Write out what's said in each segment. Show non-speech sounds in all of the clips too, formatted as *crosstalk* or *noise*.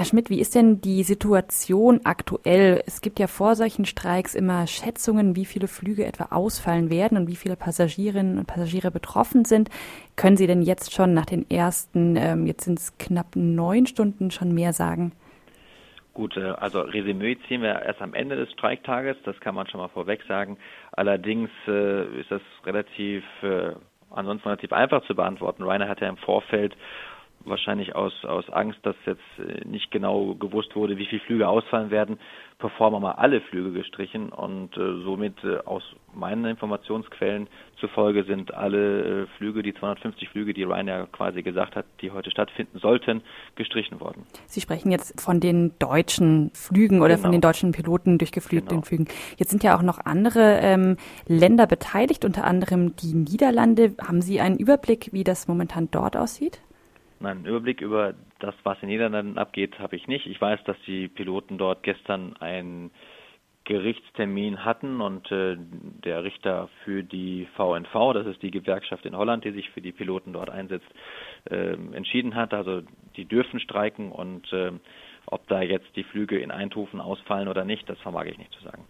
Herr Schmidt, wie ist denn die Situation aktuell? Es gibt ja vor solchen Streiks immer Schätzungen, wie viele Flüge etwa ausfallen werden und wie viele Passagierinnen und Passagiere betroffen sind. Können Sie denn jetzt schon nach den ersten, ähm, jetzt sind es knapp neun Stunden, schon mehr sagen? Gut, äh, also Resümee ziehen wir erst am Ende des Streiktages, das kann man schon mal vorweg sagen. Allerdings äh, ist das relativ, äh, ansonsten relativ einfach zu beantworten. Rainer hat ja im Vorfeld wahrscheinlich aus, aus Angst, dass jetzt äh, nicht genau gewusst wurde, wie viele Flüge ausfallen werden, Performer mal alle Flüge gestrichen und äh, somit äh, aus meinen Informationsquellen zufolge sind alle äh, Flüge, die 250 Flüge, die Ryanair quasi gesagt hat, die heute stattfinden sollten, gestrichen worden. Sie sprechen jetzt von den deutschen Flügen oder genau. von den deutschen Piloten durchgeflügten genau. Flügen. Jetzt sind ja auch noch andere ähm, Länder beteiligt, unter anderem die Niederlande. Haben Sie einen Überblick, wie das momentan dort aussieht? Nein, einen Überblick über das, was in Niederlanden abgeht, habe ich nicht. Ich weiß, dass die Piloten dort gestern einen Gerichtstermin hatten und äh, der Richter für die VNV, das ist die Gewerkschaft in Holland, die sich für die Piloten dort einsetzt, äh, entschieden hat. Also die dürfen streiken und äh, ob da jetzt die Flüge in Eindhoven ausfallen oder nicht, das vermag ich nicht zu sagen.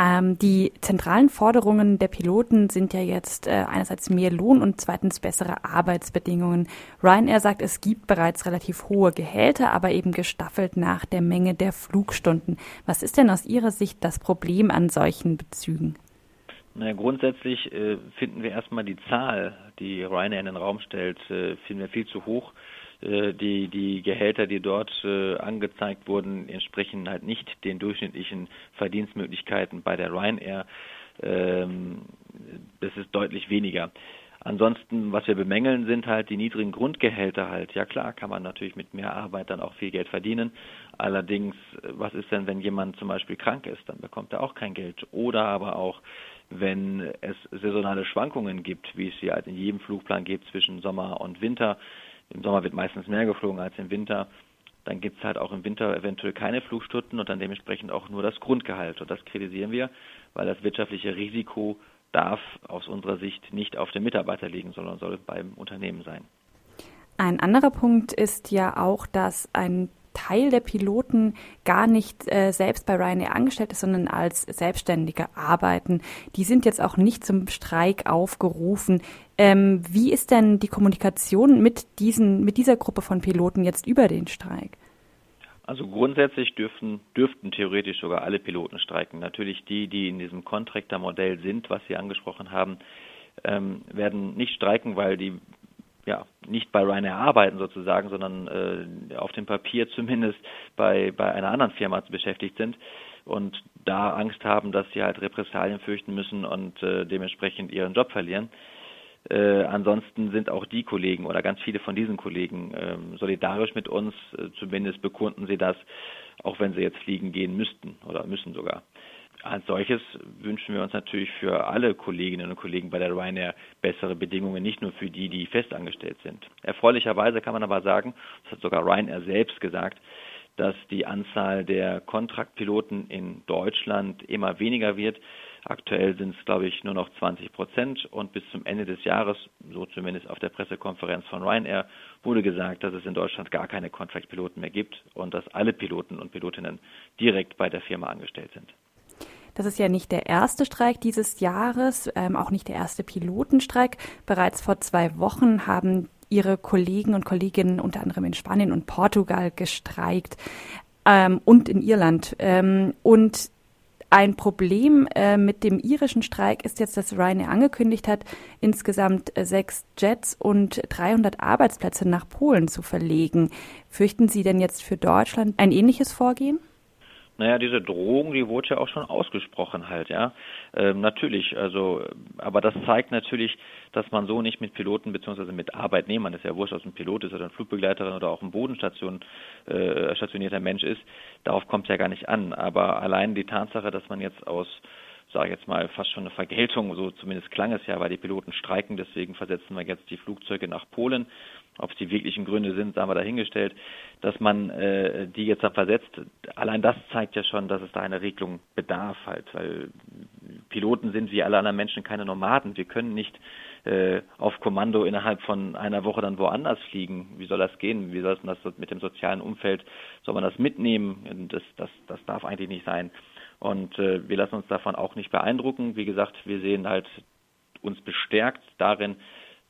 Ähm, die zentralen Forderungen der Piloten sind ja jetzt äh, einerseits mehr Lohn und zweitens bessere Arbeitsbedingungen. Ryanair sagt, es gibt bereits relativ hohe Gehälter, aber eben gestaffelt nach der Menge der Flugstunden. Was ist denn aus Ihrer Sicht das Problem an solchen Bezügen? Naja, grundsätzlich äh, finden wir erstmal die Zahl, die Ryanair in den Raum stellt, äh, finden wir viel zu hoch. Äh, die, die Gehälter, die dort äh, angezeigt wurden, entsprechen halt nicht den durchschnittlichen Verdienstmöglichkeiten bei der Ryanair. Ähm, das ist deutlich weniger. Ansonsten, was wir bemängeln, sind halt die niedrigen Grundgehälter halt. Ja klar, kann man natürlich mit mehr Arbeit dann auch viel Geld verdienen. Allerdings, was ist denn, wenn jemand zum Beispiel krank ist? Dann bekommt er auch kein Geld. Oder aber auch, wenn es saisonale Schwankungen gibt, wie es sie halt in jedem Flugplan gibt zwischen Sommer und Winter, im Sommer wird meistens mehr geflogen als im Winter. Dann gibt es halt auch im Winter eventuell keine Flugstunden und dann dementsprechend auch nur das Grundgehalt. Und das kritisieren wir, weil das wirtschaftliche Risiko darf aus unserer Sicht nicht auf den Mitarbeiter liegen, sondern soll beim Unternehmen sein. Ein anderer Punkt ist ja auch, dass ein Teil der Piloten gar nicht äh, selbst bei Ryanair angestellt ist, sondern als Selbstständige arbeiten. Die sind jetzt auch nicht zum Streik aufgerufen. Ähm, wie ist denn die Kommunikation mit, diesen, mit dieser Gruppe von Piloten jetzt über den Streik? Also grundsätzlich dürften, dürften theoretisch sogar alle Piloten streiken. Natürlich die, die in diesem Contractor-Modell sind, was Sie angesprochen haben, ähm, werden nicht streiken, weil die ja, nicht bei Ryanair arbeiten sozusagen, sondern äh, auf dem Papier *laughs* zumindest bei, bei einer anderen Firma beschäftigt sind und da Angst haben, dass sie halt Repressalien fürchten müssen und äh, dementsprechend ihren Job verlieren. Äh, ansonsten sind auch die Kollegen oder ganz viele von diesen Kollegen äh, solidarisch mit uns, äh, zumindest bekunden sie das, auch wenn sie jetzt fliegen gehen müssten oder müssen sogar. Als solches wünschen wir uns natürlich für alle Kolleginnen und Kollegen bei der Ryanair bessere Bedingungen, nicht nur für die, die festangestellt sind. Erfreulicherweise kann man aber sagen, das hat sogar Ryanair selbst gesagt, dass die Anzahl der Kontraktpiloten in Deutschland immer weniger wird. Aktuell sind es, glaube ich, nur noch 20 Prozent und bis zum Ende des Jahres, so zumindest auf der Pressekonferenz von Ryanair, wurde gesagt, dass es in Deutschland gar keine Contract-Piloten mehr gibt und dass alle Piloten und Pilotinnen direkt bei der Firma angestellt sind. Das ist ja nicht der erste Streik dieses Jahres, ähm, auch nicht der erste Pilotenstreik. Bereits vor zwei Wochen haben ihre Kollegen und Kolleginnen unter anderem in Spanien und Portugal gestreikt ähm, und in Irland. Ähm, und ein Problem äh, mit dem irischen Streik ist jetzt, dass Ryanair angekündigt hat, insgesamt äh, sechs Jets und 300 Arbeitsplätze nach Polen zu verlegen. Fürchten Sie denn jetzt für Deutschland ein ähnliches Vorgehen? Naja, diese Drohung, die wurde ja auch schon ausgesprochen halt, ja. Ähm, natürlich, also, aber das zeigt natürlich, dass man so nicht mit Piloten beziehungsweise mit Arbeitnehmern, ist ja wurscht, ob es ein Pilot ist oder eine Flugbegleiterin oder auch ein Bodenstation äh, stationierter Mensch ist, darauf kommt es ja gar nicht an. Aber allein die Tatsache, dass man jetzt aus sage ich jetzt mal, fast schon eine Vergeltung, so zumindest klang es ja, weil die Piloten streiken, deswegen versetzen wir jetzt die Flugzeuge nach Polen. Ob es die wirklichen Gründe sind, sagen wir dahingestellt, dass man äh, die jetzt da versetzt. Allein das zeigt ja schon, dass es da eine Regelung bedarf halt, weil Piloten sind wie alle anderen Menschen keine Nomaden. Wir können nicht äh, auf Kommando innerhalb von einer Woche dann woanders fliegen. Wie soll das gehen? Wie soll das mit dem sozialen Umfeld? Soll man das mitnehmen? Das, das, das darf eigentlich nicht sein. Und äh, wir lassen uns davon auch nicht beeindrucken. Wie gesagt, wir sehen halt uns bestärkt darin,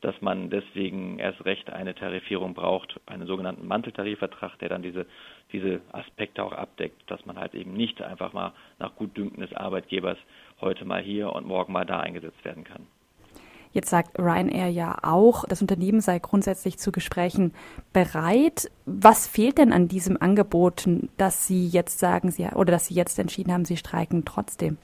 dass man deswegen erst recht eine Tarifierung braucht, einen sogenannten Manteltarifvertrag, der dann diese, diese Aspekte auch abdeckt, dass man halt eben nicht einfach mal nach Gutdünken des Arbeitgebers heute mal hier und morgen mal da eingesetzt werden kann. Jetzt sagt Ryanair ja auch, das Unternehmen sei grundsätzlich zu Gesprächen bereit. Was fehlt denn an diesem Angebot, dass Sie jetzt sagen, Sie, oder dass Sie jetzt entschieden haben, Sie streiken trotzdem?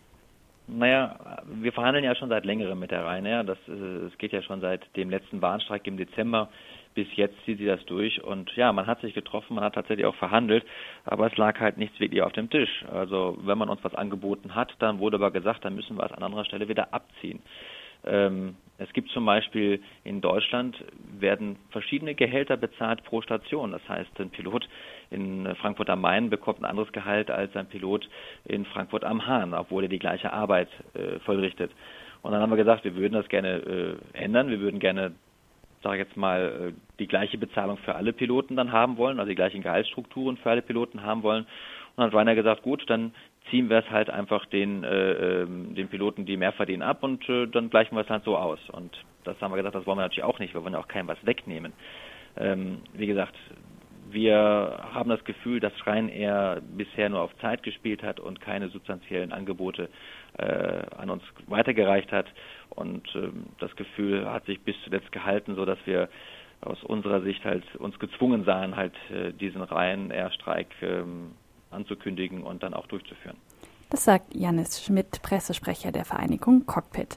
Naja, wir verhandeln ja schon seit längerem mit der Ryanair. Das, es äh, geht ja schon seit dem letzten Warnstreik im Dezember bis jetzt zieht sie das durch und ja, man hat sich getroffen, man hat tatsächlich auch verhandelt, aber es lag halt nichts wirklich auf dem Tisch. Also wenn man uns was angeboten hat, dann wurde aber gesagt, dann müssen wir es an anderer Stelle wieder abziehen. Ähm, es gibt zum Beispiel in Deutschland werden verschiedene Gehälter bezahlt pro Station. Das heißt, ein Pilot in Frankfurt am Main bekommt ein anderes Gehalt als ein Pilot in Frankfurt am Hahn, obwohl er die gleiche Arbeit äh, vollrichtet. Und dann haben wir gesagt, wir würden das gerne äh, ändern. Wir würden gerne, sage ich jetzt mal, äh, die gleiche Bezahlung für alle Piloten dann haben wollen, also die gleichen Gehaltsstrukturen für alle Piloten haben wollen. Und dann hat Rainer gesagt, gut, dann ziehen wir es halt einfach den, äh, ähm, den Piloten, die mehr verdienen, ab und äh, dann gleichen wir es halt so aus. Und das haben wir gesagt, das wollen wir natürlich auch nicht. Wir wollen ja auch keinem was wegnehmen. Ähm, wie gesagt, wir haben das Gefühl, dass Ryanair bisher nur auf Zeit gespielt hat und keine substanziellen Angebote äh, an uns weitergereicht hat. Und ähm, das Gefühl hat sich bis zuletzt gehalten, so dass wir aus unserer Sicht halt uns gezwungen sahen, halt äh, diesen Ryanair-Streik ähm, anzukündigen und dann auch durchzuführen. Das sagt Janis Schmidt, Pressesprecher der Vereinigung Cockpit.